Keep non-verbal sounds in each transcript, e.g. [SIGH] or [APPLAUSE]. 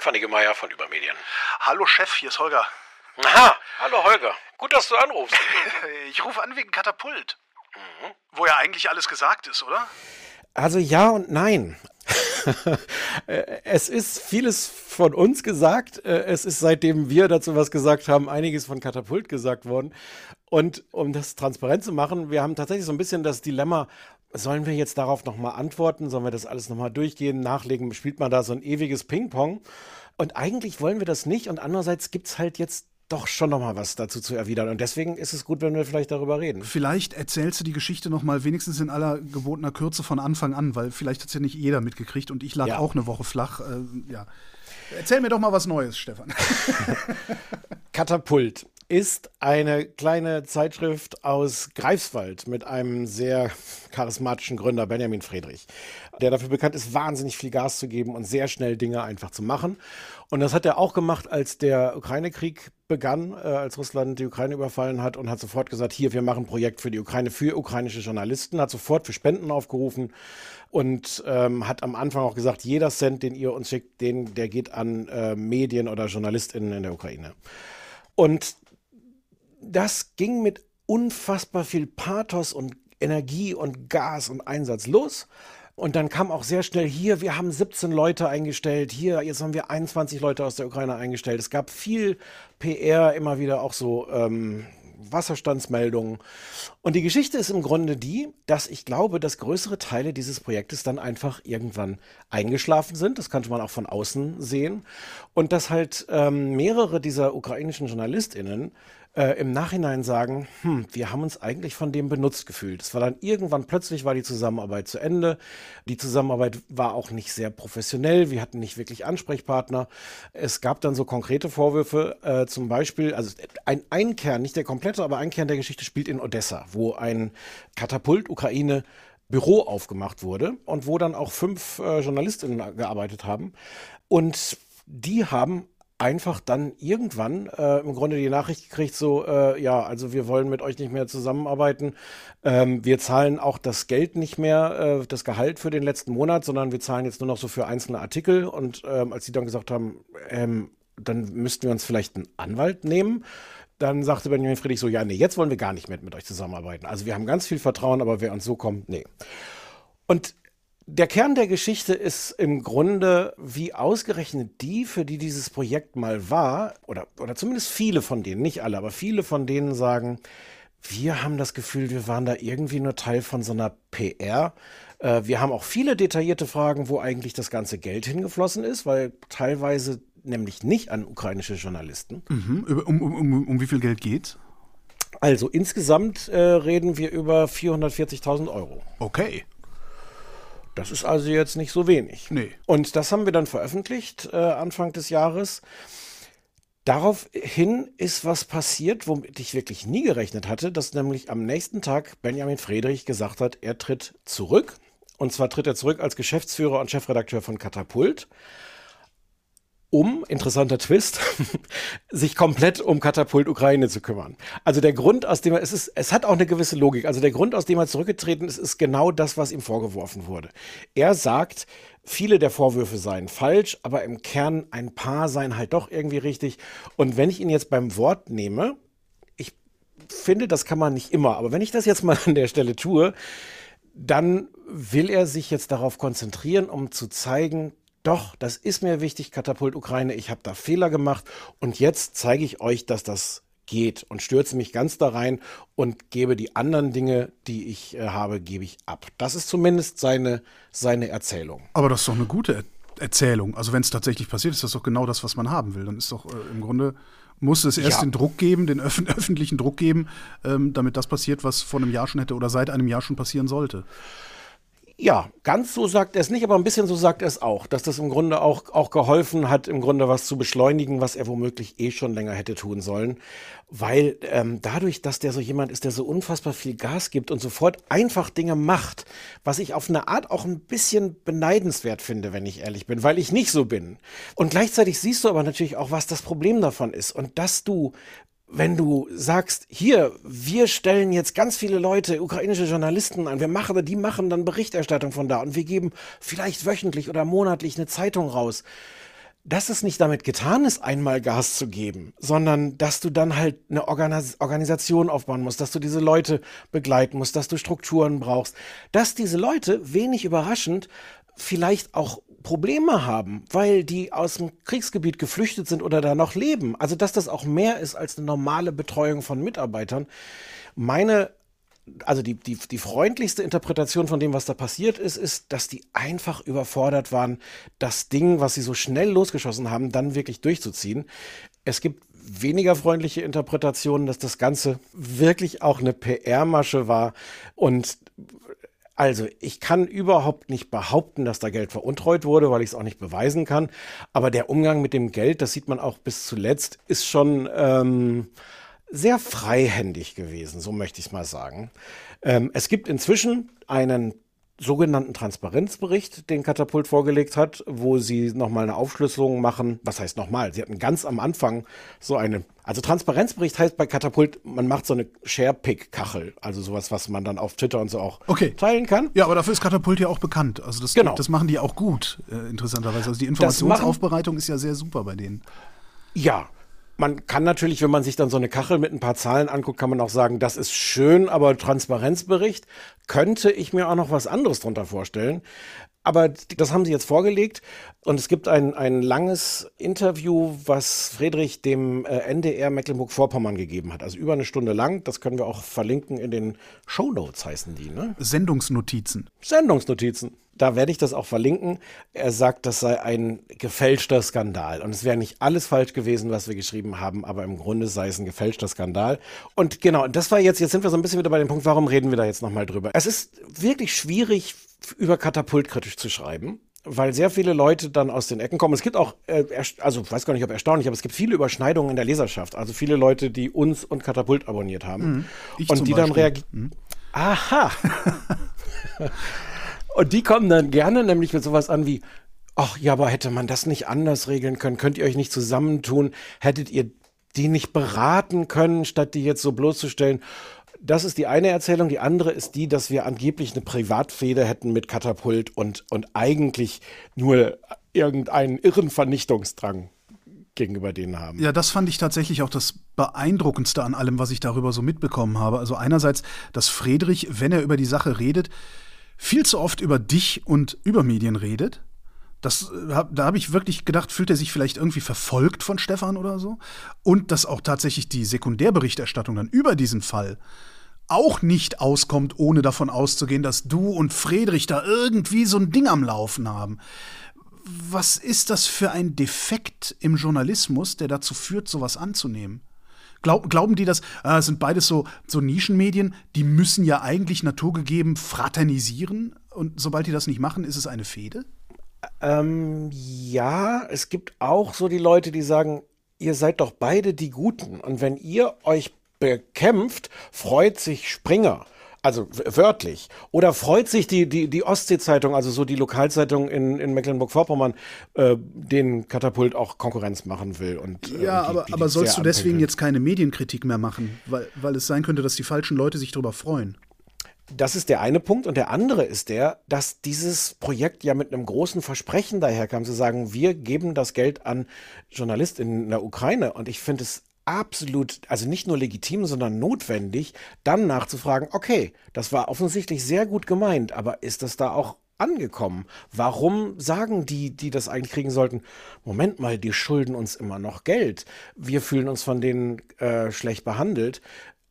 Stefanie Gemeier von Übermedien. Hallo Chef, hier ist Holger. Aha, hallo Holger. Gut, dass du anrufst. [LAUGHS] ich rufe an wegen Katapult. Mhm. Wo ja eigentlich alles gesagt ist, oder? Also ja und nein. [LAUGHS] es ist vieles von uns gesagt. Es ist seitdem wir dazu was gesagt haben, einiges von Katapult gesagt worden. Und um das transparent zu machen, wir haben tatsächlich so ein bisschen das Dilemma, sollen wir jetzt darauf nochmal antworten? Sollen wir das alles nochmal durchgehen, nachlegen? Spielt man da so ein ewiges Ping-Pong? Und eigentlich wollen wir das nicht. Und andererseits gibt es halt jetzt doch schon noch mal was dazu zu erwidern. Und deswegen ist es gut, wenn wir vielleicht darüber reden. Vielleicht erzählst du die Geschichte noch mal wenigstens in aller gebotener Kürze von Anfang an, weil vielleicht hat es ja nicht jeder mitgekriegt und ich lag ja. auch eine Woche flach. Äh, ja. Erzähl mir doch mal was Neues, Stefan. [LAUGHS] Katapult ist eine kleine Zeitschrift aus Greifswald mit einem sehr charismatischen Gründer, Benjamin Friedrich, der dafür bekannt ist, wahnsinnig viel Gas zu geben und sehr schnell Dinge einfach zu machen. Und das hat er auch gemacht, als der Ukraine-Krieg begann, äh, als Russland die Ukraine überfallen hat und hat sofort gesagt, hier, wir machen ein Projekt für die Ukraine, für ukrainische Journalisten, hat sofort für Spenden aufgerufen und ähm, hat am Anfang auch gesagt, jeder Cent, den ihr uns schickt, den, der geht an äh, Medien oder JournalistInnen in der Ukraine. Und das ging mit unfassbar viel Pathos und Energie und Gas und Einsatz los. Und dann kam auch sehr schnell hier, wir haben 17 Leute eingestellt, hier, jetzt haben wir 21 Leute aus der Ukraine eingestellt. Es gab viel PR, immer wieder auch so ähm, Wasserstandsmeldungen. Und die Geschichte ist im Grunde die, dass ich glaube, dass größere Teile dieses Projektes dann einfach irgendwann eingeschlafen sind. Das konnte man auch von außen sehen. Und dass halt ähm, mehrere dieser ukrainischen JournalistInnen äh, im Nachhinein sagen, hm, wir haben uns eigentlich von dem benutzt gefühlt. Es war dann irgendwann plötzlich war die Zusammenarbeit zu Ende. Die Zusammenarbeit war auch nicht sehr professionell. Wir hatten nicht wirklich Ansprechpartner. Es gab dann so konkrete Vorwürfe, äh, zum Beispiel, also ein, ein Kern, nicht der komplette, aber ein Kern der Geschichte spielt in Odessa, wo ein Katapult Ukraine Büro aufgemacht wurde und wo dann auch fünf äh, Journalistinnen gearbeitet haben. Und die haben einfach dann irgendwann äh, im Grunde die Nachricht gekriegt, so, äh, ja, also wir wollen mit euch nicht mehr zusammenarbeiten. Ähm, wir zahlen auch das Geld nicht mehr, äh, das Gehalt für den letzten Monat, sondern wir zahlen jetzt nur noch so für einzelne Artikel. Und ähm, als sie dann gesagt haben, ähm, dann müssten wir uns vielleicht einen Anwalt nehmen. Dann sagte Benjamin Friedrich so, ja, nee, jetzt wollen wir gar nicht mehr mit euch zusammenarbeiten. Also wir haben ganz viel Vertrauen, aber wer uns so kommt, nee. Und der Kern der Geschichte ist im Grunde, wie ausgerechnet die, für die dieses Projekt mal war, oder, oder zumindest viele von denen, nicht alle, aber viele von denen sagen, wir haben das Gefühl, wir waren da irgendwie nur Teil von so einer PR. Äh, wir haben auch viele detaillierte Fragen, wo eigentlich das ganze Geld hingeflossen ist, weil teilweise nämlich nicht an ukrainische Journalisten. Mhm. Um, um, um, um wie viel Geld geht Also insgesamt äh, reden wir über 440.000 Euro. Okay. Das ist also jetzt nicht so wenig. Nee. Und das haben wir dann veröffentlicht äh, Anfang des Jahres. Daraufhin ist was passiert, womit ich wirklich nie gerechnet hatte, dass nämlich am nächsten Tag Benjamin Friedrich gesagt hat, er tritt zurück. Und zwar tritt er zurück als Geschäftsführer und Chefredakteur von Katapult um, interessanter Twist, [LAUGHS] sich komplett um Katapult Ukraine zu kümmern. Also der Grund, aus dem er, es ist, es hat auch eine gewisse Logik. Also der Grund, aus dem er zurückgetreten ist, ist genau das, was ihm vorgeworfen wurde. Er sagt, viele der Vorwürfe seien falsch, aber im Kern ein paar seien halt doch irgendwie richtig. Und wenn ich ihn jetzt beim Wort nehme, ich finde, das kann man nicht immer, aber wenn ich das jetzt mal an der Stelle tue, dann will er sich jetzt darauf konzentrieren, um zu zeigen, doch, das ist mir wichtig, Katapult Ukraine, ich habe da Fehler gemacht und jetzt zeige ich euch, dass das geht und stürze mich ganz da rein und gebe die anderen Dinge, die ich äh, habe, gebe ich ab. Das ist zumindest seine, seine Erzählung. Aber das ist doch eine gute Erzählung. Also wenn es tatsächlich passiert, ist das doch genau das, was man haben will. Dann ist doch äh, im Grunde muss es erst ja. den Druck geben, den öf [LAUGHS] öffentlichen Druck geben, ähm, damit das passiert, was vor einem Jahr schon hätte oder seit einem Jahr schon passieren sollte. Ja, ganz so sagt er es nicht, aber ein bisschen so sagt er es auch, dass das im Grunde auch, auch geholfen hat, im Grunde was zu beschleunigen, was er womöglich eh schon länger hätte tun sollen. Weil ähm, dadurch, dass der so jemand ist, der so unfassbar viel Gas gibt und sofort einfach Dinge macht, was ich auf eine Art auch ein bisschen beneidenswert finde, wenn ich ehrlich bin, weil ich nicht so bin. Und gleichzeitig siehst du aber natürlich auch, was das Problem davon ist. Und dass du wenn du sagst, hier, wir stellen jetzt ganz viele Leute, ukrainische Journalisten an, wir machen, die machen dann Berichterstattung von da und wir geben vielleicht wöchentlich oder monatlich eine Zeitung raus. dass es nicht damit getan ist, einmal Gas zu geben, sondern dass du dann halt eine Organis Organisation aufbauen musst, dass du diese Leute begleiten musst, dass du Strukturen brauchst, dass diese Leute wenig überraschend vielleicht auch Probleme haben, weil die aus dem Kriegsgebiet geflüchtet sind oder da noch leben. Also dass das auch mehr ist als eine normale Betreuung von Mitarbeitern. Meine also die, die, die freundlichste Interpretation von dem, was da passiert ist, ist, dass die einfach überfordert waren, das Ding, was sie so schnell losgeschossen haben, dann wirklich durchzuziehen. Es gibt weniger freundliche Interpretationen, dass das Ganze wirklich auch eine PR-Masche war und also, ich kann überhaupt nicht behaupten, dass da Geld veruntreut wurde, weil ich es auch nicht beweisen kann. Aber der Umgang mit dem Geld, das sieht man auch bis zuletzt, ist schon ähm, sehr freihändig gewesen, so möchte ich es mal sagen. Ähm, es gibt inzwischen einen sogenannten Transparenzbericht, den Katapult vorgelegt hat, wo sie nochmal eine Aufschlüsselung machen. Was heißt nochmal? Sie hatten ganz am Anfang so eine, also Transparenzbericht heißt bei Katapult, man macht so eine Share-Pick-Kachel, also sowas, was man dann auf Twitter und so auch okay. teilen kann. Ja, aber dafür ist Katapult ja auch bekannt. Also das, genau. das machen die auch gut, äh, interessanterweise. Also die Informationsaufbereitung ist ja sehr super bei denen. Ja, man kann natürlich, wenn man sich dann so eine Kachel mit ein paar Zahlen anguckt, kann man auch sagen, das ist schön, aber Transparenzbericht könnte ich mir auch noch was anderes drunter vorstellen. Aber das haben sie jetzt vorgelegt und es gibt ein, ein langes Interview, was Friedrich dem äh, NDR Mecklenburg-Vorpommern gegeben hat. Also über eine Stunde lang. Das können wir auch verlinken in den Show Notes heißen die. Ne? Sendungsnotizen. Sendungsnotizen da werde ich das auch verlinken. Er sagt, das sei ein gefälschter Skandal. Und es wäre nicht alles falsch gewesen, was wir geschrieben haben, aber im Grunde sei es ein gefälschter Skandal. Und genau, das war jetzt, jetzt sind wir so ein bisschen wieder bei dem Punkt, warum reden wir da jetzt nochmal drüber? Es ist wirklich schwierig, über Katapult kritisch zu schreiben weil sehr viele Leute dann aus den Ecken kommen. Es gibt auch, äh, also ich weiß gar nicht, ob erstaunlich, aber es gibt viele Überschneidungen in der Leserschaft. Also viele Leute, die uns und Katapult abonniert haben mhm. und die dann reagieren. Mhm. Aha. [LAUGHS] Und die kommen dann gerne nämlich mit sowas an wie, ach ja, aber hätte man das nicht anders regeln können? Könnt ihr euch nicht zusammentun? Hättet ihr die nicht beraten können, statt die jetzt so bloßzustellen? Das ist die eine Erzählung. Die andere ist die, dass wir angeblich eine Privatfeder hätten mit Katapult und, und eigentlich nur irgendeinen irren Vernichtungsdrang gegenüber denen haben. Ja, das fand ich tatsächlich auch das Beeindruckendste an allem, was ich darüber so mitbekommen habe. Also einerseits, dass Friedrich, wenn er über die Sache redet, viel zu oft über dich und über Medien redet. Das, äh, da habe ich wirklich gedacht, fühlt er sich vielleicht irgendwie verfolgt von Stefan oder so? Und dass auch tatsächlich die Sekundärberichterstattung dann über diesen Fall auch nicht auskommt, ohne davon auszugehen, dass du und Friedrich da irgendwie so ein Ding am Laufen haben. Was ist das für ein Defekt im Journalismus, der dazu führt, sowas anzunehmen? Glaub, glauben die, dass äh, sind beides so, so Nischenmedien, die müssen ja eigentlich naturgegeben fraternisieren und sobald die das nicht machen, ist es eine Fehde? Ähm, ja, es gibt auch so die Leute, die sagen, ihr seid doch beide die Guten und wenn ihr euch bekämpft, freut sich Springer. Also wörtlich. Oder freut sich die, die, die Ostsee-Zeitung, also so die Lokalzeitung in, in Mecklenburg-Vorpommern, äh, den Katapult auch Konkurrenz machen will. Und, äh, ja, die, aber, aber sollst du deswegen jetzt keine Medienkritik mehr machen? Weil, weil es sein könnte, dass die falschen Leute sich darüber freuen. Das ist der eine Punkt. Und der andere ist der, dass dieses Projekt ja mit einem großen Versprechen daherkam, zu sagen, wir geben das Geld an Journalisten in der Ukraine. Und ich finde es absolut, also nicht nur legitim, sondern notwendig, dann nachzufragen, okay, das war offensichtlich sehr gut gemeint, aber ist das da auch angekommen? Warum sagen die, die das eigentlich kriegen sollten, Moment mal, die schulden uns immer noch Geld. Wir fühlen uns von denen äh, schlecht behandelt.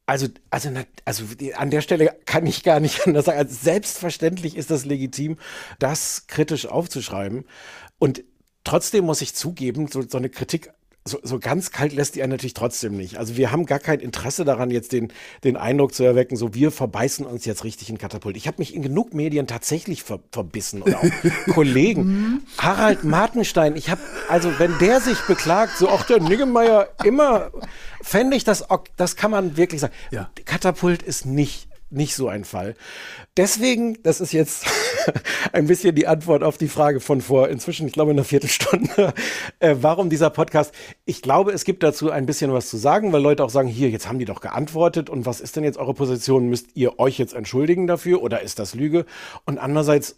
Also, also, also an der Stelle kann ich gar nicht [LAUGHS] anders sagen. Also selbstverständlich ist das legitim, das kritisch aufzuschreiben. Und trotzdem muss ich zugeben, so, so eine Kritik so, so ganz kalt lässt die einen natürlich trotzdem nicht. Also wir haben gar kein Interesse daran, jetzt den, den Eindruck zu erwecken, so wir verbeißen uns jetzt richtig in Katapult. Ich habe mich in genug Medien tatsächlich ver verbissen und auch [LAUGHS] Kollegen. Mhm. Harald Martenstein, ich habe, also wenn der sich beklagt, so auch der Niggemeier immer, fände ich das, das kann man wirklich sagen. Ja. Katapult ist nicht nicht so ein Fall. Deswegen, das ist jetzt [LAUGHS] ein bisschen die Antwort auf die Frage von vor inzwischen, ich glaube, einer Viertelstunde, [LAUGHS] äh, warum dieser Podcast. Ich glaube, es gibt dazu ein bisschen was zu sagen, weil Leute auch sagen, hier, jetzt haben die doch geantwortet und was ist denn jetzt eure Position? Müsst ihr euch jetzt entschuldigen dafür oder ist das Lüge? Und andererseits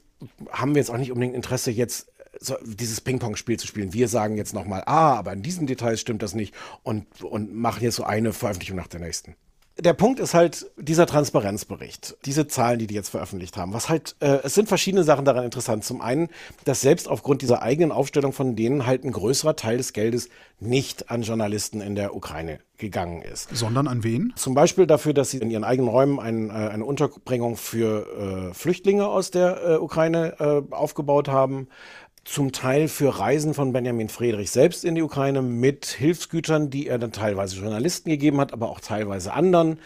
haben wir jetzt auch nicht unbedingt Interesse, jetzt so, dieses Ping-Pong-Spiel zu spielen. Wir sagen jetzt nochmal, ah, aber in diesen Details stimmt das nicht und, und machen jetzt so eine Veröffentlichung nach der nächsten der Punkt ist halt dieser Transparenzbericht, diese Zahlen, die die jetzt veröffentlicht haben. Was halt, äh, es sind verschiedene Sachen daran interessant. Zum einen, dass selbst aufgrund dieser eigenen Aufstellung von denen halt ein größerer Teil des Geldes nicht an Journalisten in der Ukraine gegangen ist. Sondern an wen? Zum Beispiel dafür, dass sie in ihren eigenen Räumen ein, äh, eine Unterbringung für äh, Flüchtlinge aus der äh, Ukraine äh, aufgebaut haben zum Teil für Reisen von Benjamin Friedrich selbst in die Ukraine mit Hilfsgütern, die er dann teilweise Journalisten gegeben hat, aber auch teilweise anderen.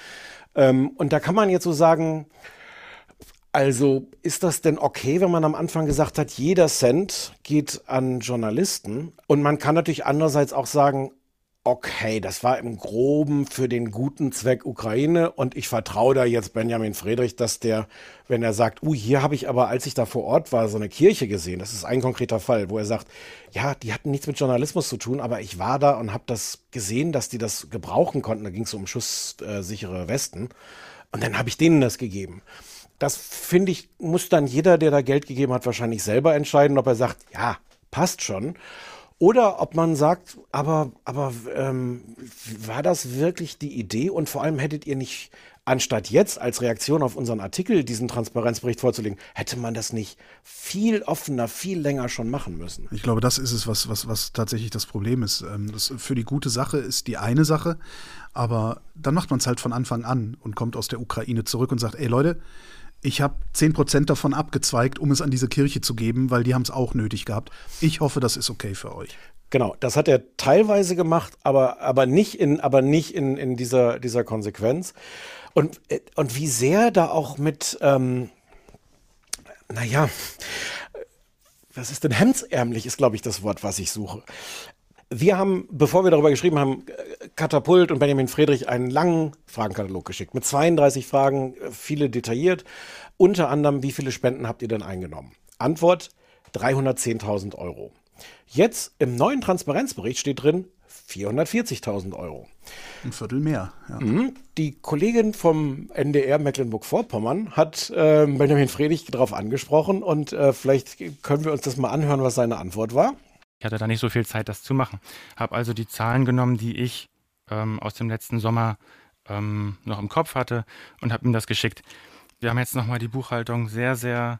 Ähm, und da kann man jetzt so sagen, also ist das denn okay, wenn man am Anfang gesagt hat, jeder Cent geht an Journalisten? Und man kann natürlich andererseits auch sagen, okay, das war im Groben für den guten Zweck Ukraine und ich vertraue da jetzt Benjamin Friedrich, dass der, wenn er sagt, uh, hier habe ich aber, als ich da vor Ort war, so eine Kirche gesehen, das ist ein konkreter Fall, wo er sagt, ja, die hatten nichts mit Journalismus zu tun, aber ich war da und habe das gesehen, dass die das gebrauchen konnten, da ging es um schusssichere Westen und dann habe ich denen das gegeben. Das finde ich, muss dann jeder, der da Geld gegeben hat, wahrscheinlich selber entscheiden, ob er sagt, ja, passt schon. Oder ob man sagt, aber, aber ähm, war das wirklich die Idee? Und vor allem hättet ihr nicht, anstatt jetzt als Reaktion auf unseren Artikel diesen Transparenzbericht vorzulegen, hätte man das nicht viel offener, viel länger schon machen müssen? Ich glaube, das ist es, was, was, was tatsächlich das Problem ist. Ähm, das für die gute Sache ist die eine Sache, aber dann macht man es halt von Anfang an und kommt aus der Ukraine zurück und sagt, ey Leute, ich habe 10% davon abgezweigt, um es an diese Kirche zu geben, weil die haben es auch nötig gehabt. Ich hoffe, das ist okay für euch. Genau, das hat er teilweise gemacht, aber, aber nicht in, aber nicht in, in dieser, dieser Konsequenz. Und, und wie sehr da auch mit, ähm, naja, was ist denn hemdsärmlich, ist, glaube ich, das Wort, was ich suche. Wir haben, bevor wir darüber geschrieben haben, Katapult und Benjamin Friedrich einen langen Fragenkatalog geschickt mit 32 Fragen, viele detailliert. Unter anderem, wie viele Spenden habt ihr denn eingenommen? Antwort 310.000 Euro. Jetzt im neuen Transparenzbericht steht drin 440.000 Euro. Ein Viertel mehr. Ja. Mhm. Die Kollegin vom NDR Mecklenburg-Vorpommern hat äh, Benjamin Friedrich darauf angesprochen und äh, vielleicht können wir uns das mal anhören, was seine Antwort war. Ich hatte da nicht so viel Zeit, das zu machen. Habe also die Zahlen genommen, die ich ähm, aus dem letzten Sommer ähm, noch im Kopf hatte und habe ihm das geschickt. Wir haben jetzt nochmal die Buchhaltung sehr, sehr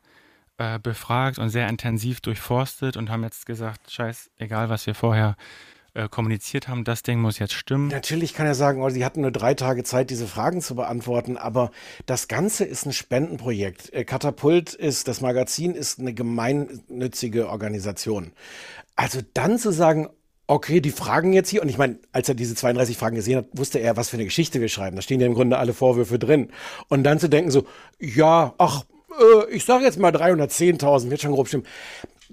äh, befragt und sehr intensiv durchforstet und haben jetzt gesagt, scheiß, egal was wir vorher äh, kommuniziert haben, das Ding muss jetzt stimmen. Natürlich kann er sagen, oh, sie hatten nur drei Tage Zeit, diese Fragen zu beantworten, aber das Ganze ist ein Spendenprojekt. Äh, Katapult ist, das Magazin ist eine gemeinnützige Organisation. Also dann zu sagen, okay, die Fragen jetzt hier, und ich meine, als er diese 32 Fragen gesehen hat, wusste er, was für eine Geschichte wir schreiben. Da stehen ja im Grunde alle Vorwürfe drin. Und dann zu denken so, ja, ach, äh, ich sage jetzt mal 310.000, wird schon grob stimmen.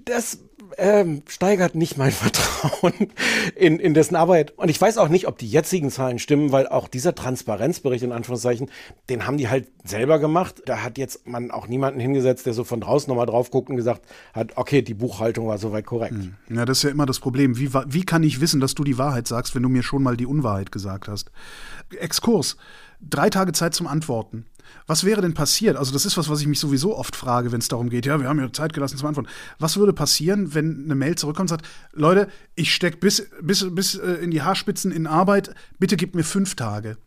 Das ähm, steigert nicht mein [LAUGHS] Vertrauen in, in dessen Arbeit. Und ich weiß auch nicht, ob die jetzigen Zahlen stimmen, weil auch dieser Transparenzbericht in Anführungszeichen, den haben die halt selber gemacht. Da hat jetzt man auch niemanden hingesetzt, der so von draußen nochmal drauf guckt und gesagt hat, okay, die Buchhaltung war soweit korrekt. Hm. Ja, das ist ja immer das Problem. Wie, wie kann ich wissen, dass du die Wahrheit sagst, wenn du mir schon mal die Unwahrheit gesagt hast? Exkurs. Drei Tage Zeit zum Antworten. Was wäre denn passiert? Also, das ist was, was ich mich sowieso oft frage, wenn es darum geht, ja, wir haben ja Zeit gelassen zum Antworten. Was würde passieren, wenn eine Mail zurückkommt und sagt, Leute, ich stecke bis, bis, bis äh, in die Haarspitzen in Arbeit, bitte gib mir fünf Tage.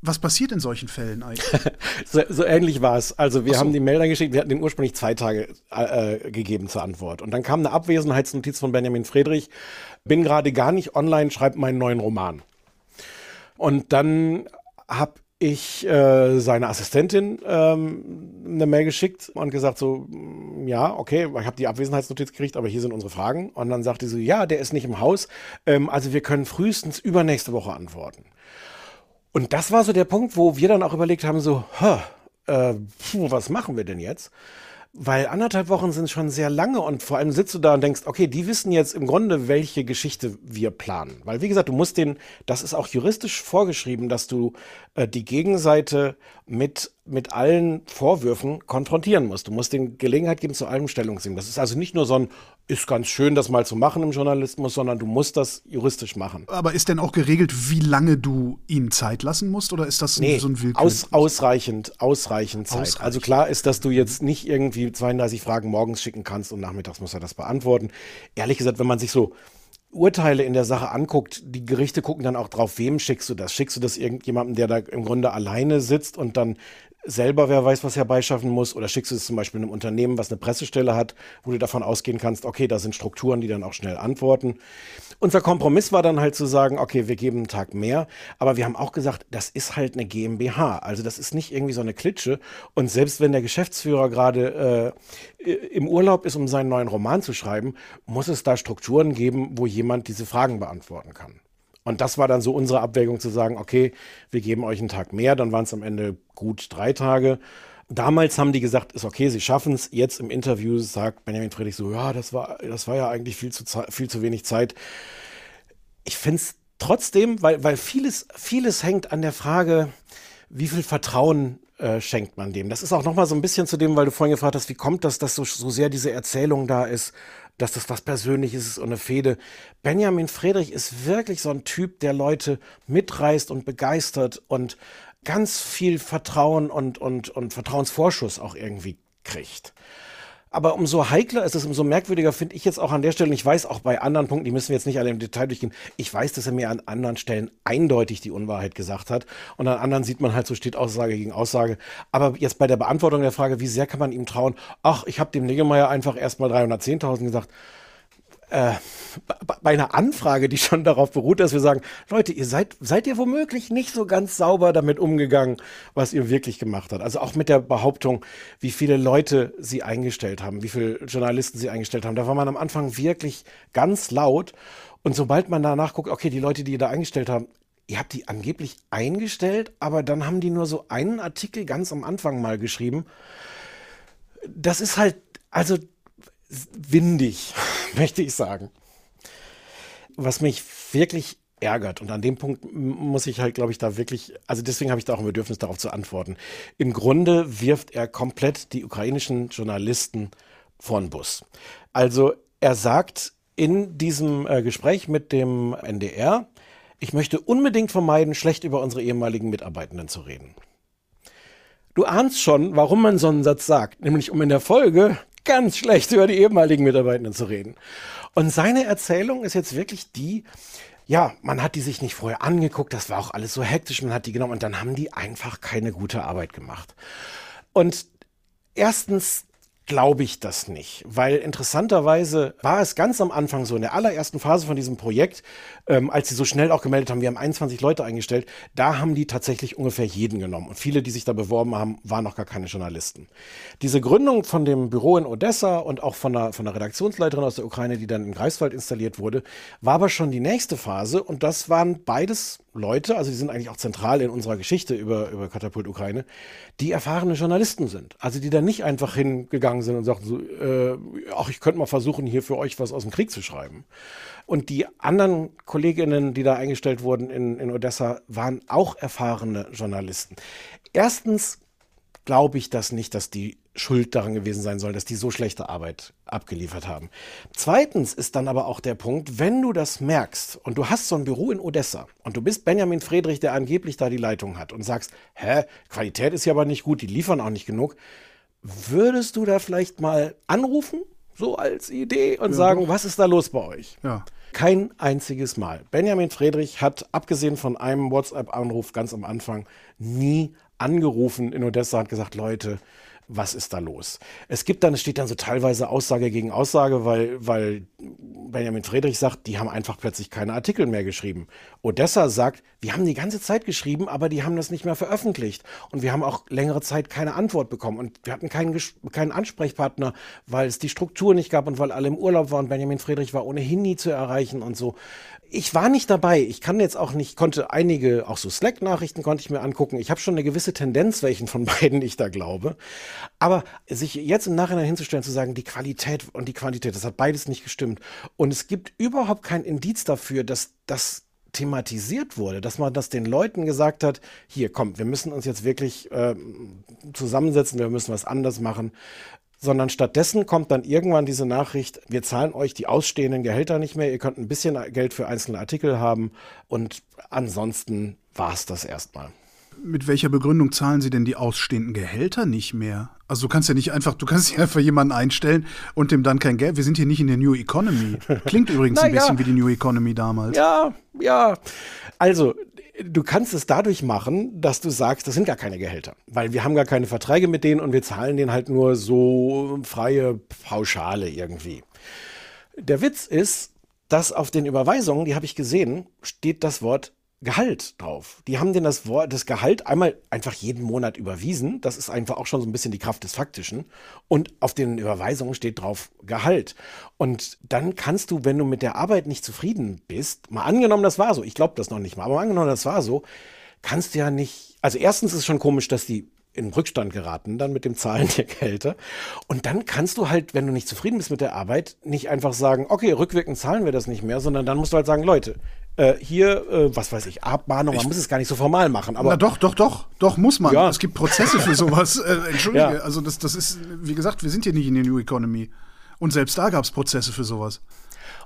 Was passiert in solchen Fällen eigentlich? [LAUGHS] so, so, ähnlich war es. Also wir so. haben die Mail geschickt, wir hatten den ursprünglich zwei Tage äh, gegeben zur Antwort. Und dann kam eine Abwesenheitsnotiz von Benjamin Friedrich. Bin gerade gar nicht online, schreibt meinen neuen Roman. Und dann habe ich äh, seine Assistentin ähm, eine Mail geschickt und gesagt so, mm, ja, okay, ich habe die Abwesenheitsnotiz gekriegt, aber hier sind unsere Fragen. Und dann sagte sie so, ja, der ist nicht im Haus, ähm, also wir können frühestens übernächste Woche antworten. Und das war so der Punkt, wo wir dann auch überlegt haben, so, äh, puh, was machen wir denn jetzt? Weil anderthalb Wochen sind schon sehr lange und vor allem sitzt du da und denkst, okay, die wissen jetzt im Grunde, welche Geschichte wir planen. Weil, wie gesagt, du musst den, das ist auch juristisch vorgeschrieben, dass du äh, die Gegenseite mit mit allen Vorwürfen konfrontieren musst. Du musst den Gelegenheit geben, zu allem Stellung zu nehmen. Das ist also nicht nur so ein, ist ganz schön, das mal zu machen im Journalismus, sondern du musst das juristisch machen. Aber ist denn auch geregelt, wie lange du ihm Zeit lassen musst oder ist das nee, so ein Willkür? Aus, ausreichend, ausreichend Zeit. Ausreichend. Also klar ist, dass du jetzt nicht irgendwie 32 Fragen morgens schicken kannst und nachmittags muss er das beantworten. Ehrlich gesagt, wenn man sich so Urteile in der Sache anguckt, die Gerichte gucken dann auch drauf, wem schickst du das? Schickst du das irgendjemandem, der da im Grunde alleine sitzt und dann selber wer weiß was herbeischaffen muss oder schickst du es zum Beispiel einem Unternehmen, was eine Pressestelle hat, wo du davon ausgehen kannst, okay, da sind Strukturen, die dann auch schnell antworten. Unser Kompromiss war dann halt zu sagen, okay, wir geben einen Tag mehr, aber wir haben auch gesagt, das ist halt eine GmbH, also das ist nicht irgendwie so eine Klitsche und selbst wenn der Geschäftsführer gerade äh, im Urlaub ist, um seinen neuen Roman zu schreiben, muss es da Strukturen geben, wo jemand diese Fragen beantworten kann. Und das war dann so unsere Abwägung zu sagen, okay, wir geben euch einen Tag mehr, dann waren es am Ende gut drei Tage. Damals haben die gesagt, ist okay, sie schaffen es. Jetzt im Interview sagt Benjamin Friedrich so, ja, das war, das war ja eigentlich viel zu, viel zu wenig Zeit. Ich finde es trotzdem, weil, weil vieles, vieles hängt an der Frage, wie viel Vertrauen äh, schenkt man dem. Das ist auch nochmal so ein bisschen zu dem, weil du vorhin gefragt hast, wie kommt das, dass so, so sehr diese Erzählung da ist dass das was Persönliches ist und eine Fehde. Benjamin Friedrich ist wirklich so ein Typ, der Leute mitreißt und begeistert und ganz viel Vertrauen und, und, und Vertrauensvorschuss auch irgendwie kriegt. Aber umso heikler ist es, umso merkwürdiger finde ich jetzt auch an der Stelle, und ich weiß auch bei anderen Punkten, die müssen wir jetzt nicht alle im Detail durchgehen, ich weiß, dass er mir an anderen Stellen eindeutig die Unwahrheit gesagt hat. Und an anderen sieht man halt, so steht Aussage gegen Aussage. Aber jetzt bei der Beantwortung der Frage, wie sehr kann man ihm trauen, ach, ich habe dem Niggemeier einfach erstmal 310.000 gesagt, äh, bei einer Anfrage, die schon darauf beruht, dass wir sagen, Leute, ihr seid, seid ihr womöglich nicht so ganz sauber damit umgegangen, was ihr wirklich gemacht habt. Also auch mit der Behauptung, wie viele Leute sie eingestellt haben, wie viele Journalisten sie eingestellt haben. Da war man am Anfang wirklich ganz laut. Und sobald man danach guckt, okay, die Leute, die ihr da eingestellt haben, ihr habt die angeblich eingestellt, aber dann haben die nur so einen Artikel ganz am Anfang mal geschrieben. Das ist halt, also windig, möchte ich sagen. Was mich wirklich ärgert. Und an dem Punkt muss ich halt, glaube ich, da wirklich, also deswegen habe ich da auch ein Bedürfnis darauf zu antworten. Im Grunde wirft er komplett die ukrainischen Journalisten vor den Bus. Also er sagt in diesem äh, Gespräch mit dem NDR, ich möchte unbedingt vermeiden, schlecht über unsere ehemaligen Mitarbeitenden zu reden. Du ahnst schon, warum man so einen Satz sagt, nämlich um in der Folge ganz schlecht über die ehemaligen Mitarbeitenden zu reden. Und seine Erzählung ist jetzt wirklich die, ja, man hat die sich nicht vorher angeguckt, das war auch alles so hektisch, man hat die genommen und dann haben die einfach keine gute Arbeit gemacht. Und erstens glaube ich das nicht, weil interessanterweise war es ganz am Anfang so, in der allerersten Phase von diesem Projekt, ähm, als sie so schnell auch gemeldet haben, wir haben 21 Leute eingestellt, da haben die tatsächlich ungefähr jeden genommen. Und viele, die sich da beworben haben, waren noch gar keine Journalisten. Diese Gründung von dem Büro in Odessa und auch von der, von der Redaktionsleiterin aus der Ukraine, die dann in Greifswald installiert wurde, war aber schon die nächste Phase und das waren beides Leute, also die sind eigentlich auch zentral in unserer Geschichte über, über Katapult Ukraine, die erfahrene Journalisten sind. Also die da nicht einfach hingegangen sind und sagten so, äh, ach, ich könnte mal versuchen, hier für euch was aus dem Krieg zu schreiben. Und die anderen Kolleginnen, die da eingestellt wurden in, in Odessa, waren auch erfahrene Journalisten. Erstens glaube ich das nicht, dass die schuld daran gewesen sein sollen, dass die so schlechte Arbeit abgeliefert haben. Zweitens ist dann aber auch der Punkt, wenn du das merkst und du hast so ein Büro in Odessa und du bist Benjamin Friedrich, der angeblich da die Leitung hat und sagst, hä, Qualität ist ja aber nicht gut, die liefern auch nicht genug, würdest du da vielleicht mal anrufen, so als Idee und ja, sagen, doch. was ist da los bei euch? Ja. Kein einziges Mal. Benjamin Friedrich hat, abgesehen von einem WhatsApp-Anruf ganz am Anfang, nie angerufen in Odessa, hat gesagt, Leute, was ist da los? Es gibt dann, es steht dann so teilweise Aussage gegen Aussage, weil, weil Benjamin Friedrich sagt, die haben einfach plötzlich keine Artikel mehr geschrieben. Odessa sagt, wir haben die ganze Zeit geschrieben, aber die haben das nicht mehr veröffentlicht. Und wir haben auch längere Zeit keine Antwort bekommen. Und wir hatten keinen, keinen Ansprechpartner, weil es die Struktur nicht gab und weil alle im Urlaub waren. Benjamin Friedrich war ohnehin nie zu erreichen und so ich war nicht dabei. Ich kann jetzt auch nicht, konnte einige, auch so Slack-Nachrichten konnte ich mir angucken. Ich habe schon eine gewisse Tendenz, welchen von [LAUGHS] beiden ich da glaube. Aber sich jetzt im Nachhinein hinzustellen, zu sagen, die Qualität und die Quantität, das hat beides nicht gestimmt. Und es gibt überhaupt kein Indiz dafür, dass das thematisiert wurde, dass man das den Leuten gesagt hat, hier komm, wir müssen uns jetzt wirklich äh, zusammensetzen, wir müssen was anders machen, sondern stattdessen kommt dann irgendwann diese Nachricht, wir zahlen euch die ausstehenden Gehälter nicht mehr, ihr könnt ein bisschen Geld für einzelne Artikel haben und ansonsten war es das erstmal. Mit welcher Begründung zahlen Sie denn die ausstehenden Gehälter nicht mehr? Also du kannst ja nicht einfach, du kannst nicht einfach jemanden einstellen und dem dann kein Geld. Wir sind hier nicht in der New Economy. Klingt übrigens [LAUGHS] ein bisschen ja. wie die New Economy damals. Ja, ja. Also du kannst es dadurch machen, dass du sagst, das sind gar keine Gehälter, weil wir haben gar keine Verträge mit denen und wir zahlen denen halt nur so freie Pauschale irgendwie. Der Witz ist, dass auf den Überweisungen, die habe ich gesehen, steht das Wort Gehalt drauf. Die haben denn das Wort, das Gehalt einmal einfach jeden Monat überwiesen. Das ist einfach auch schon so ein bisschen die Kraft des Faktischen. Und auf den Überweisungen steht drauf Gehalt. Und dann kannst du, wenn du mit der Arbeit nicht zufrieden bist, mal angenommen, das war so, ich glaube das noch nicht mal, aber angenommen, das war so, kannst du ja nicht, also erstens ist es schon komisch, dass die in Rückstand geraten, dann mit dem Zahlen der Gehälter. Und dann kannst du halt, wenn du nicht zufrieden bist mit der Arbeit, nicht einfach sagen, okay, rückwirkend zahlen wir das nicht mehr, sondern dann musst du halt sagen, Leute, äh, hier, äh, was weiß ich, Abmahnung, man ich, muss es gar nicht so formal machen. Aber na doch, doch, doch, doch, muss man. Ja. Es gibt Prozesse für sowas. [LAUGHS] Äh, Entschuldige, ja. also das, das ist, wie gesagt, wir sind hier nicht in der New Economy. Und selbst da gab es Prozesse für sowas.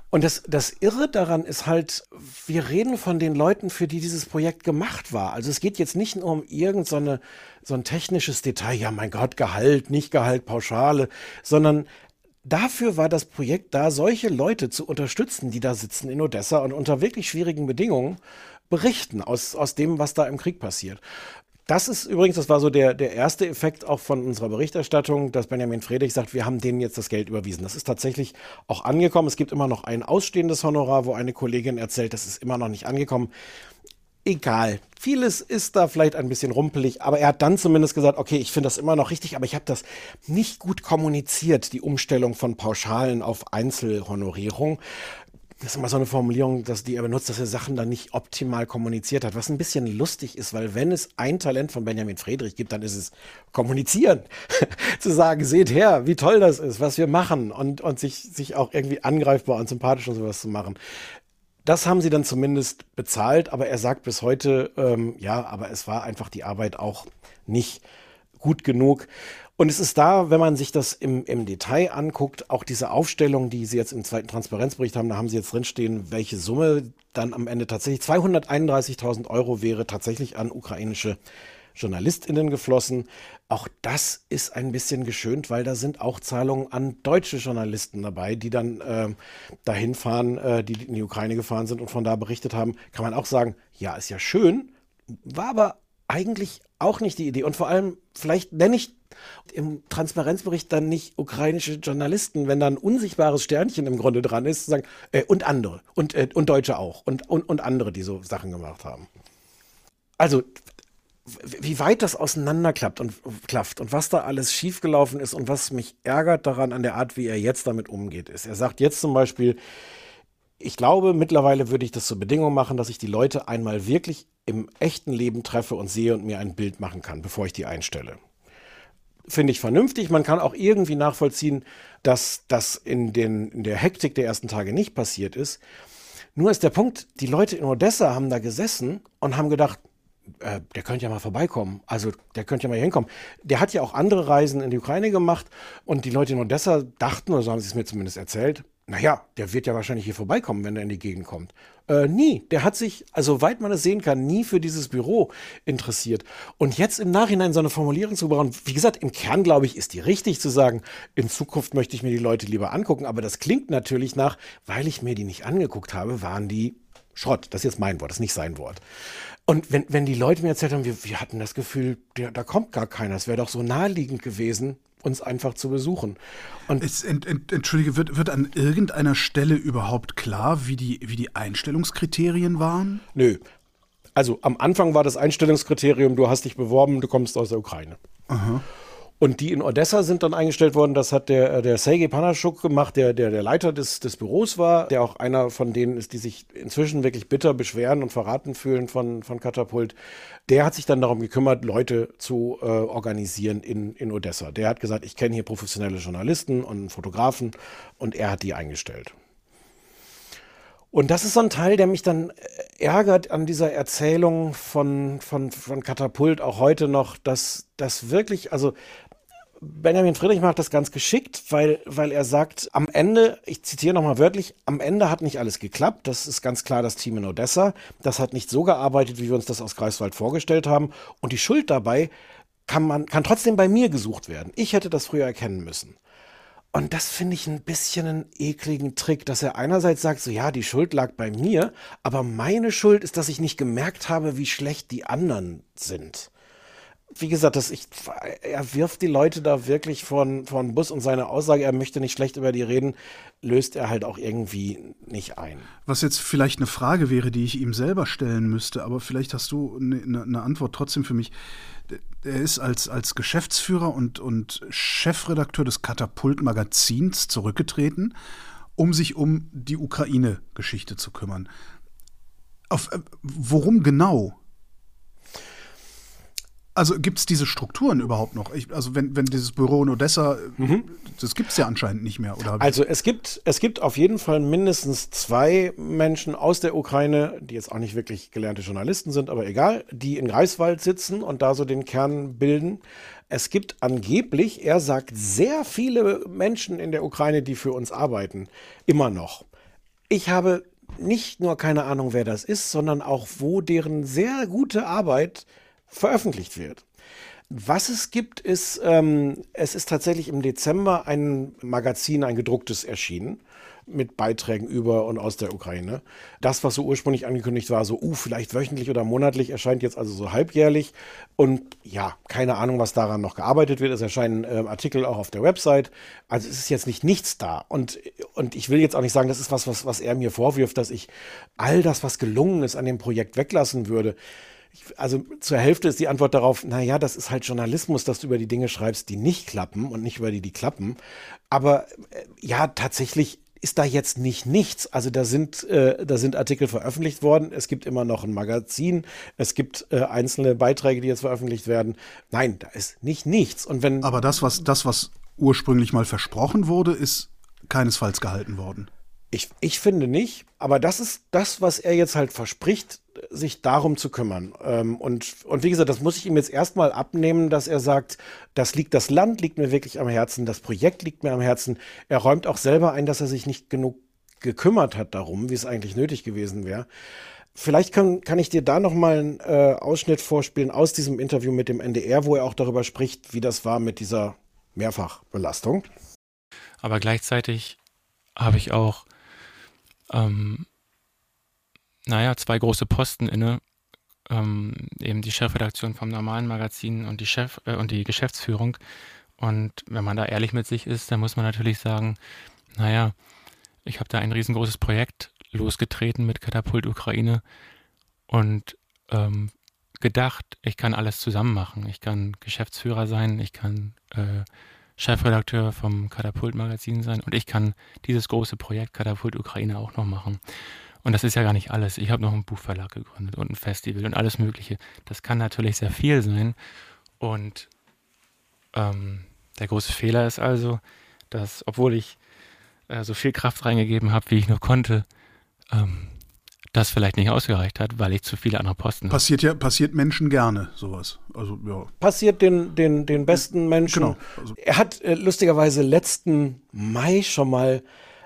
Und das, das Irre daran ist halt, wir reden von den Leuten, für die dieses Projekt gemacht war. Also es geht jetzt nicht nur um irgend so, so ein technisches Detail, ja mein Gott, Gehalt, nicht Gehalt, Pauschale, sondern dafür war das Projekt da, solche Leute zu unterstützen, die da sitzen in Odessa und unter wirklich schwierigen Bedingungen berichten aus, aus dem, was da im Krieg passiert. Das ist übrigens, das war so der, der erste Effekt auch von unserer Berichterstattung, dass Benjamin Friedrich sagt, wir haben denen jetzt das Geld überwiesen. Das ist tatsächlich auch angekommen. Es gibt immer noch ein ausstehendes Honorar, wo eine Kollegin erzählt, das ist immer noch nicht angekommen. Egal. Vieles ist da vielleicht ein bisschen rumpelig, aber er hat dann zumindest gesagt, okay, ich finde das immer noch richtig, aber ich habe das nicht gut kommuniziert, die Umstellung von Pauschalen auf Einzelhonorierung das ist immer so eine Formulierung, dass die er benutzt, dass er Sachen dann nicht optimal kommuniziert hat, was ein bisschen lustig ist, weil wenn es ein Talent von Benjamin Friedrich gibt, dann ist es kommunizieren. [LAUGHS] Zu sagen, seht her, wie toll das ist, was wir machen und, und sich, sich auch irgendwie angreifbar und sympathisch und sowas zu machen. Das haben sie dann zumindest bezahlt, aber er sagt bis heute, ähm, ja, aber es war einfach die Arbeit auch nicht gut genug. Und es ist da, wenn man sich das im, im Detail anguckt, auch diese Aufstellung, die Sie jetzt im zweiten Transparenzbericht haben, da haben Sie jetzt drinstehen, welche Summe dann am Ende tatsächlich 231.000 Euro wäre tatsächlich an ukrainische JournalistInnen geflossen. Auch das ist ein bisschen geschönt, weil da sind auch Zahlungen an deutsche Journalisten dabei, die dann äh, dahin fahren, äh, die in die Ukraine gefahren sind und von da berichtet haben. Kann man auch sagen, ja, ist ja schön, war aber eigentlich auch nicht die Idee. Und vor allem, vielleicht nenne ich im Transparenzbericht dann nicht ukrainische Journalisten, wenn da ein unsichtbares Sternchen im Grunde dran ist, sagen, äh, und andere und, äh, und Deutsche auch und, und, und andere, die so Sachen gemacht haben. Also, wie weit das auseinanderklappt und klafft und was da alles schiefgelaufen ist und was mich ärgert daran an der Art, wie er jetzt damit umgeht, ist, er sagt jetzt zum Beispiel, ich glaube, mittlerweile würde ich das zur Bedingung machen, dass ich die Leute einmal wirklich im echten Leben treffe und sehe und mir ein Bild machen kann, bevor ich die einstelle finde ich vernünftig. Man kann auch irgendwie nachvollziehen, dass das in, den, in der Hektik der ersten Tage nicht passiert ist. Nur ist der Punkt, die Leute in Odessa haben da gesessen und haben gedacht, äh, der könnte ja mal vorbeikommen. Also der könnte ja mal hier hinkommen. Der hat ja auch andere Reisen in die Ukraine gemacht und die Leute in Odessa dachten, oder so haben sie es mir zumindest erzählt, naja, der wird ja wahrscheinlich hier vorbeikommen, wenn er in die Gegend kommt. Äh, nie. Der hat sich, also weit man es sehen kann, nie für dieses Büro interessiert. Und jetzt im Nachhinein so eine Formulierung zu bauen, wie gesagt, im Kern glaube ich, ist die richtig zu sagen, in Zukunft möchte ich mir die Leute lieber angucken. Aber das klingt natürlich nach, weil ich mir die nicht angeguckt habe, waren die Schrott. Das ist jetzt mein Wort, das ist nicht sein Wort. Und wenn, wenn die Leute mir erzählt haben, wir, wir hatten das Gefühl, der, da kommt gar keiner, es wäre doch so naheliegend gewesen, uns einfach zu besuchen. Und es, ent, ent, Entschuldige, wird, wird an irgendeiner Stelle überhaupt klar, wie die, wie die Einstellungskriterien waren? Nö. Also am Anfang war das Einstellungskriterium, du hast dich beworben, du kommst aus der Ukraine. Aha. Und die in Odessa sind dann eingestellt worden. Das hat der, der Sergei Panaschuk gemacht, der, der der Leiter des, des Büros war, der auch einer von denen ist, die sich inzwischen wirklich bitter beschweren und verraten fühlen von, von Katapult. Der hat sich dann darum gekümmert, Leute zu äh, organisieren in, in Odessa. Der hat gesagt, ich kenne hier professionelle Journalisten und Fotografen und er hat die eingestellt. Und das ist so ein Teil, der mich dann äh, ärgert an dieser Erzählung von, von, von Katapult auch heute noch, dass das wirklich, also Benjamin Friedrich macht das ganz geschickt, weil, weil er sagt, am Ende, ich zitiere nochmal wörtlich, am Ende hat nicht alles geklappt. Das ist ganz klar das Team in Odessa. Das hat nicht so gearbeitet, wie wir uns das aus Greifswald vorgestellt haben. Und die Schuld dabei kann man, kann trotzdem bei mir gesucht werden. Ich hätte das früher erkennen müssen. Und das finde ich ein bisschen einen ekligen Trick, dass er einerseits sagt, so ja, die Schuld lag bei mir, aber meine Schuld ist, dass ich nicht gemerkt habe, wie schlecht die anderen sind wie gesagt, das, ich, er wirft die Leute da wirklich von, von Bus und seine Aussage, er möchte nicht schlecht über die reden, löst er halt auch irgendwie nicht ein. Was jetzt vielleicht eine Frage wäre, die ich ihm selber stellen müsste, aber vielleicht hast du eine, eine Antwort trotzdem für mich. Er ist als, als Geschäftsführer und, und Chefredakteur des Katapult-Magazins zurückgetreten, um sich um die Ukraine-Geschichte zu kümmern. Auf, äh, worum genau? Also gibt es diese Strukturen überhaupt noch? Ich, also wenn, wenn dieses Büro in Odessa, mhm. das gibt es ja anscheinend nicht mehr, oder? Also es gibt, es gibt auf jeden Fall mindestens zwei Menschen aus der Ukraine, die jetzt auch nicht wirklich gelernte Journalisten sind, aber egal, die in Greifswald sitzen und da so den Kern bilden. Es gibt angeblich, er sagt, sehr viele Menschen in der Ukraine, die für uns arbeiten, immer noch. Ich habe nicht nur keine Ahnung, wer das ist, sondern auch, wo deren sehr gute Arbeit veröffentlicht wird. Was es gibt, ist, ähm, es ist tatsächlich im Dezember ein Magazin, ein gedrucktes erschienen mit Beiträgen über und aus der Ukraine. Das, was so ursprünglich angekündigt war, so, uh, vielleicht wöchentlich oder monatlich, erscheint jetzt also so halbjährlich. Und ja, keine Ahnung, was daran noch gearbeitet wird. Es erscheinen äh, Artikel auch auf der Website. Also es ist jetzt nicht nichts da. Und, und ich will jetzt auch nicht sagen, das ist was, was, was er mir vorwirft, dass ich all das, was gelungen ist, an dem Projekt weglassen würde also zur Hälfte ist die Antwort darauf, naja, das ist halt Journalismus, dass du über die Dinge schreibst, die nicht klappen und nicht über die, die klappen. Aber äh, ja, tatsächlich ist da jetzt nicht nichts. Also da sind, äh, da sind Artikel veröffentlicht worden. Es gibt immer noch ein Magazin. Es gibt äh, einzelne Beiträge, die jetzt veröffentlicht werden. Nein, da ist nicht nichts. Und wenn Aber das, was, das, was ursprünglich mal versprochen wurde, ist keinesfalls gehalten worden. Ich, ich finde nicht, aber das ist das, was er jetzt halt verspricht, sich darum zu kümmern. Ähm, und, und wie gesagt, das muss ich ihm jetzt erstmal abnehmen, dass er sagt, das liegt, das Land liegt mir wirklich am Herzen, das Projekt liegt mir am Herzen. Er räumt auch selber ein, dass er sich nicht genug gekümmert hat darum, wie es eigentlich nötig gewesen wäre. Vielleicht kann, kann ich dir da noch mal einen äh, Ausschnitt vorspielen aus diesem Interview mit dem NDR, wo er auch darüber spricht, wie das war mit dieser Mehrfachbelastung. Aber gleichzeitig habe ich auch ähm, naja, zwei große Posten inne. Ähm, eben die Chefredaktion vom normalen Magazin und die Chef äh, und die Geschäftsführung. Und wenn man da ehrlich mit sich ist, dann muss man natürlich sagen, naja, ich habe da ein riesengroßes Projekt losgetreten mit Katapult Ukraine und ähm, gedacht, ich kann alles zusammen machen. Ich kann Geschäftsführer sein, ich kann äh, Chefredakteur vom Katapult Magazin sein und ich kann dieses große Projekt Katapult Ukraine auch noch machen. Und das ist ja gar nicht alles. Ich habe noch einen Buchverlag gegründet und ein Festival und alles Mögliche. Das kann natürlich sehr viel sein. Und ähm, der große Fehler ist also, dass, obwohl ich äh, so viel Kraft reingegeben habe, wie ich nur konnte, ähm, das vielleicht nicht ausgereicht hat, weil ich zu viele andere Posten habe. Passiert ja, passiert Menschen gerne, sowas. Also, ja. Passiert den, den, den besten Menschen. Genau. Also. Er hat äh, lustigerweise letzten Mai schon mal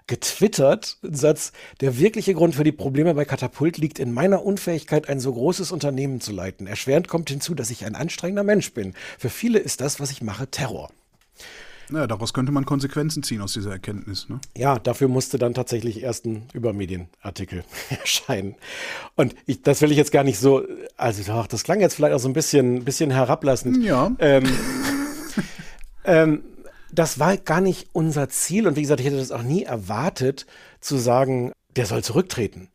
getwittert, ein Satz, der wirkliche Grund für die Probleme bei Katapult liegt in meiner Unfähigkeit, ein so großes Unternehmen zu leiten. Erschwerend kommt hinzu, dass ich ein anstrengender Mensch bin. Für viele ist das, was ich mache, Terror. Naja, daraus könnte man Konsequenzen ziehen aus dieser Erkenntnis. Ne? Ja, dafür musste dann tatsächlich erst ein Übermedienartikel [LAUGHS] erscheinen. Und ich, das will ich jetzt gar nicht so, also doch, das klang jetzt vielleicht auch so ein bisschen, bisschen herablassend. Ja. Ähm, [LAUGHS] ähm, das war gar nicht unser Ziel. Und wie gesagt, ich hätte das auch nie erwartet, zu sagen, der soll zurücktreten.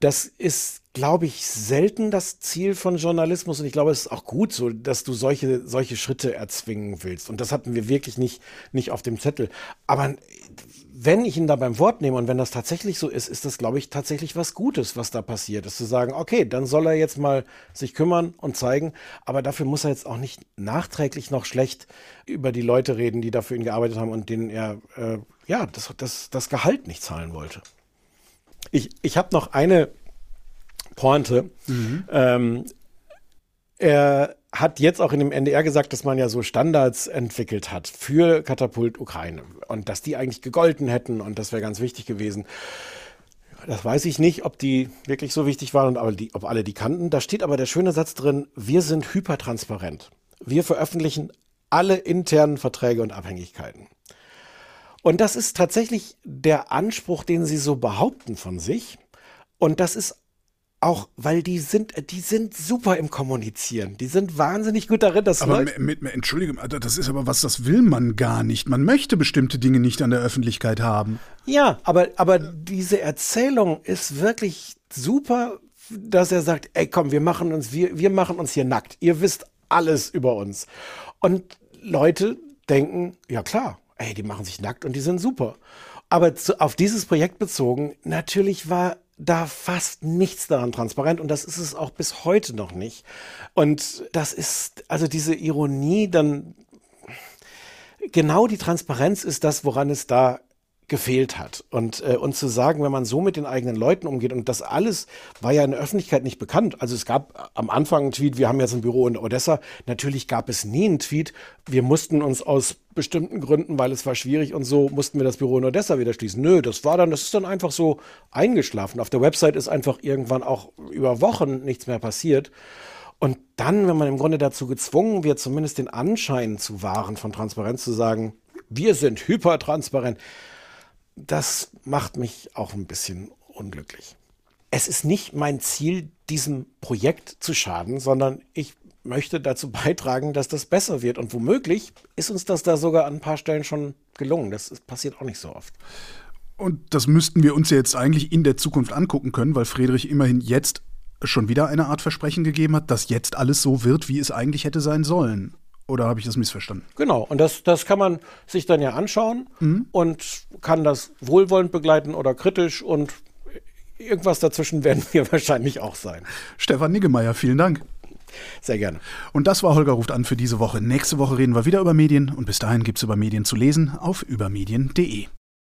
Das ist, glaube ich, selten das Ziel von Journalismus. Und ich glaube, es ist auch gut so, dass du solche, solche Schritte erzwingen willst. Und das hatten wir wirklich nicht, nicht auf dem Zettel. Aber wenn ich ihn da beim Wort nehme und wenn das tatsächlich so ist, ist das, glaube ich, tatsächlich was Gutes, was da passiert ist. Zu sagen, okay, dann soll er jetzt mal sich kümmern und zeigen, aber dafür muss er jetzt auch nicht nachträglich noch schlecht über die Leute reden, die dafür ihn gearbeitet haben und denen er äh, ja das, das, das Gehalt nicht zahlen wollte. Ich, ich habe noch eine Pointe. Mhm. Ähm, er hat jetzt auch in dem NDR gesagt, dass man ja so Standards entwickelt hat für Katapult Ukraine und dass die eigentlich gegolten hätten und das wäre ganz wichtig gewesen. Das weiß ich nicht, ob die wirklich so wichtig waren und ob alle die kannten. Da steht aber der schöne Satz drin, wir sind hypertransparent. Wir veröffentlichen alle internen Verträge und Abhängigkeiten. Und das ist tatsächlich der Anspruch, den sie so behaupten von sich. Und das ist auch, weil die sind, die sind super im Kommunizieren. Die sind wahnsinnig gut darin, dass aber Leute. Mit, mit, Entschuldigung, das ist aber was, das will man gar nicht. Man möchte bestimmte Dinge nicht an der Öffentlichkeit haben. Ja, aber, aber diese Erzählung ist wirklich super, dass er sagt, ey komm, wir machen uns, wir, wir machen uns hier nackt. Ihr wisst alles über uns. Und Leute denken, ja klar, ey, die machen sich nackt und die sind super. Aber zu, auf dieses Projekt bezogen, natürlich war da fast nichts daran transparent und das ist es auch bis heute noch nicht. Und das ist, also diese Ironie, dann genau die Transparenz ist das, woran es da gefehlt hat. Und, äh, und zu sagen, wenn man so mit den eigenen Leuten umgeht, und das alles war ja in der Öffentlichkeit nicht bekannt. Also es gab am Anfang einen Tweet, wir haben jetzt ein Büro in Odessa. Natürlich gab es nie einen Tweet, wir mussten uns aus bestimmten Gründen, weil es war schwierig und so, mussten wir das Büro in Odessa wieder schließen. Nö, das war dann, das ist dann einfach so eingeschlafen. Auf der Website ist einfach irgendwann auch über Wochen nichts mehr passiert. Und dann, wenn man im Grunde dazu gezwungen wird, zumindest den Anschein zu wahren von Transparenz, zu sagen, wir sind hypertransparent, das macht mich auch ein bisschen unglücklich. Es ist nicht mein Ziel, diesem Projekt zu schaden, sondern ich möchte dazu [LAUGHS] beitragen, dass das besser wird. Und womöglich ist uns das da sogar an ein paar Stellen schon gelungen. Das passiert auch nicht so oft. Und das müssten wir uns ja jetzt eigentlich in der Zukunft angucken können, weil Friedrich immerhin jetzt schon wieder eine Art Versprechen gegeben hat, dass jetzt alles so wird, wie es eigentlich hätte sein sollen. Oder habe ich das missverstanden? Genau, und das, das kann man sich dann ja anschauen mhm. und kann das wohlwollend begleiten oder kritisch und irgendwas dazwischen [LAUGHS] werden wir wahrscheinlich auch sein. Stefan Niggemeier, vielen Dank. Sehr gerne. Und das war Holger ruft an für diese Woche. Nächste Woche reden wir wieder über Medien und bis dahin gibt es über Medien zu lesen auf übermedien.de.